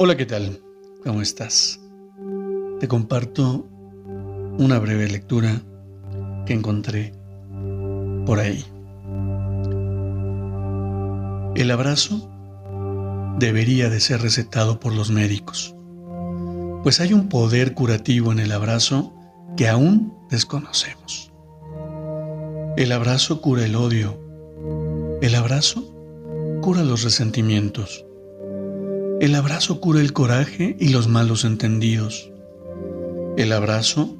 Hola, ¿qué tal? ¿Cómo estás? Te comparto una breve lectura que encontré por ahí. El abrazo debería de ser recetado por los médicos, pues hay un poder curativo en el abrazo que aún desconocemos. El abrazo cura el odio. El abrazo cura los resentimientos. El abrazo cura el coraje y los malos entendidos. El abrazo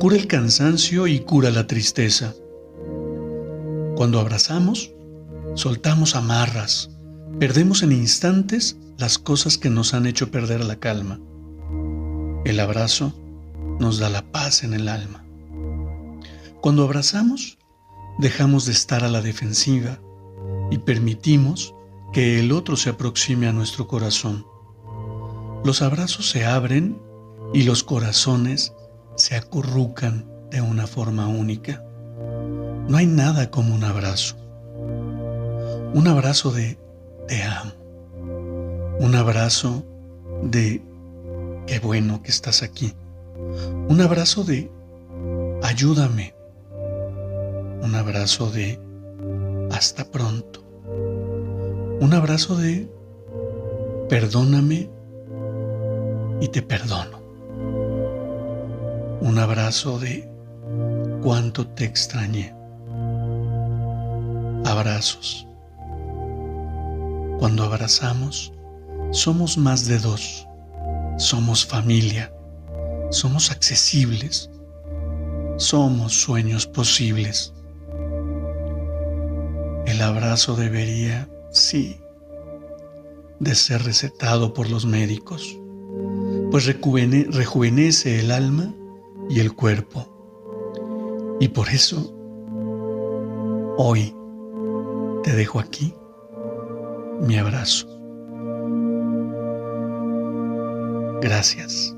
cura el cansancio y cura la tristeza. Cuando abrazamos, soltamos amarras, perdemos en instantes las cosas que nos han hecho perder la calma. El abrazo nos da la paz en el alma. Cuando abrazamos, dejamos de estar a la defensiva y permitimos que el otro se aproxime a nuestro corazón. Los abrazos se abren y los corazones se acurrucan de una forma única. No hay nada como un abrazo. Un abrazo de te amo. Un abrazo de qué bueno que estás aquí. Un abrazo de ayúdame. Un abrazo de hasta pronto. Un abrazo de perdóname y te perdono. Un abrazo de cuánto te extrañé. Abrazos. Cuando abrazamos, somos más de dos. Somos familia. Somos accesibles. Somos sueños posibles. El abrazo debería sí, de ser recetado por los médicos, pues rejuvenece el alma y el cuerpo. Y por eso, hoy te dejo aquí mi abrazo. Gracias.